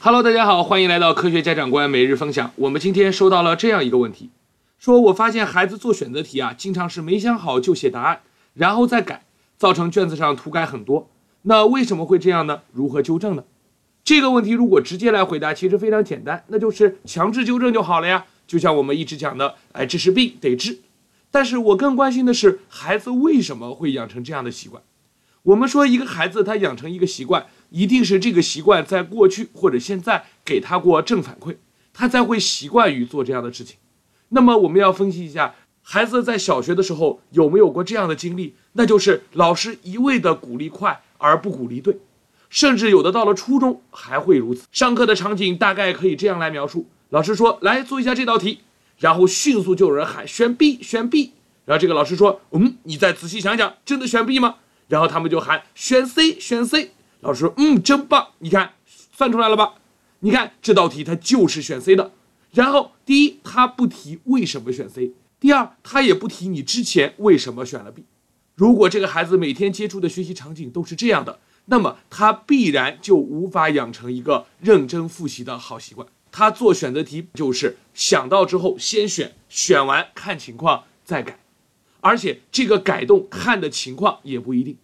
Hello，大家好，欢迎来到科学家长官每日分享。我们今天收到了这样一个问题，说我发现孩子做选择题啊，经常是没想好就写答案，然后再改，造成卷子上涂改很多。那为什么会这样呢？如何纠正呢？这个问题如果直接来回答，其实非常简单，那就是强制纠正就好了呀。就像我们一直讲的，哎，这是病得治。但是我更关心的是，孩子为什么会养成这样的习惯？我们说，一个孩子他养成一个习惯，一定是这个习惯在过去或者现在给他过正反馈，他才会习惯于做这样的事情。那么我们要分析一下，孩子在小学的时候有没有过这样的经历？那就是老师一味的鼓励快而不鼓励对，甚至有的到了初中还会如此。上课的场景大概可以这样来描述：老师说来做一下这道题，然后迅速就有人喊选 B，选 B。然后这个老师说：“嗯，你再仔细想想，真的选 B 吗？”然后他们就喊选 C，选 C。老师说：“嗯，真棒，你看算出来了吧？你看这道题它就是选 C 的。然后第一，他不提为什么选 C；第二，他也不提你之前为什么选了 B。如果这个孩子每天接触的学习场景都是这样的，那么他必然就无法养成一个认真复习的好习惯。他做选择题就是想到之后先选，选完看情况再改。”而且这个改动看的情况也不一定。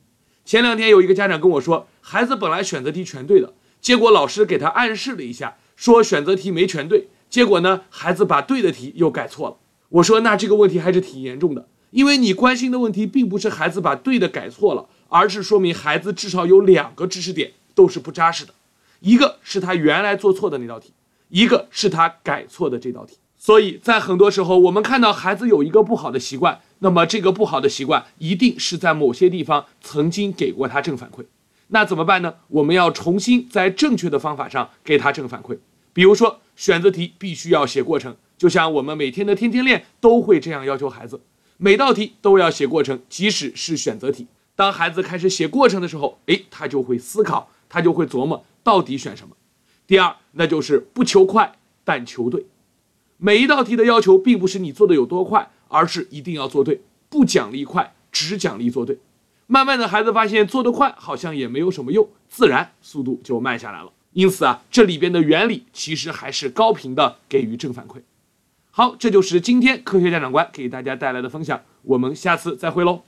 前两天有一个家长跟我说，孩子本来选择题全对的，结果老师给他暗示了一下，说选择题没全对。结果呢，孩子把对的题又改错了。我说那这个问题还是挺严重的，因为你关心的问题并不是孩子把对的改错了，而是说明孩子至少有两个知识点都是不扎实的，一个是他原来做错的那道题，一个是他改错的这道题。所以在很多时候，我们看到孩子有一个不好的习惯。那么这个不好的习惯一定是在某些地方曾经给过他正反馈，那怎么办呢？我们要重新在正确的方法上给他正反馈。比如说选择题必须要写过程，就像我们每天的天天练都会这样要求孩子，每道题都要写过程，即使是选择题。当孩子开始写过程的时候，诶，他就会思考，他就会琢磨到底选什么。第二，那就是不求快，但求对。每一道题的要求并不是你做的有多快。而是一定要做对，不奖励快，只奖励做对。慢慢的，孩子发现做得快好像也没有什么用，自然速度就慢下来了。因此啊，这里边的原理其实还是高频的给予正反馈。好，这就是今天科学家长官给大家带来的分享，我们下次再会喽。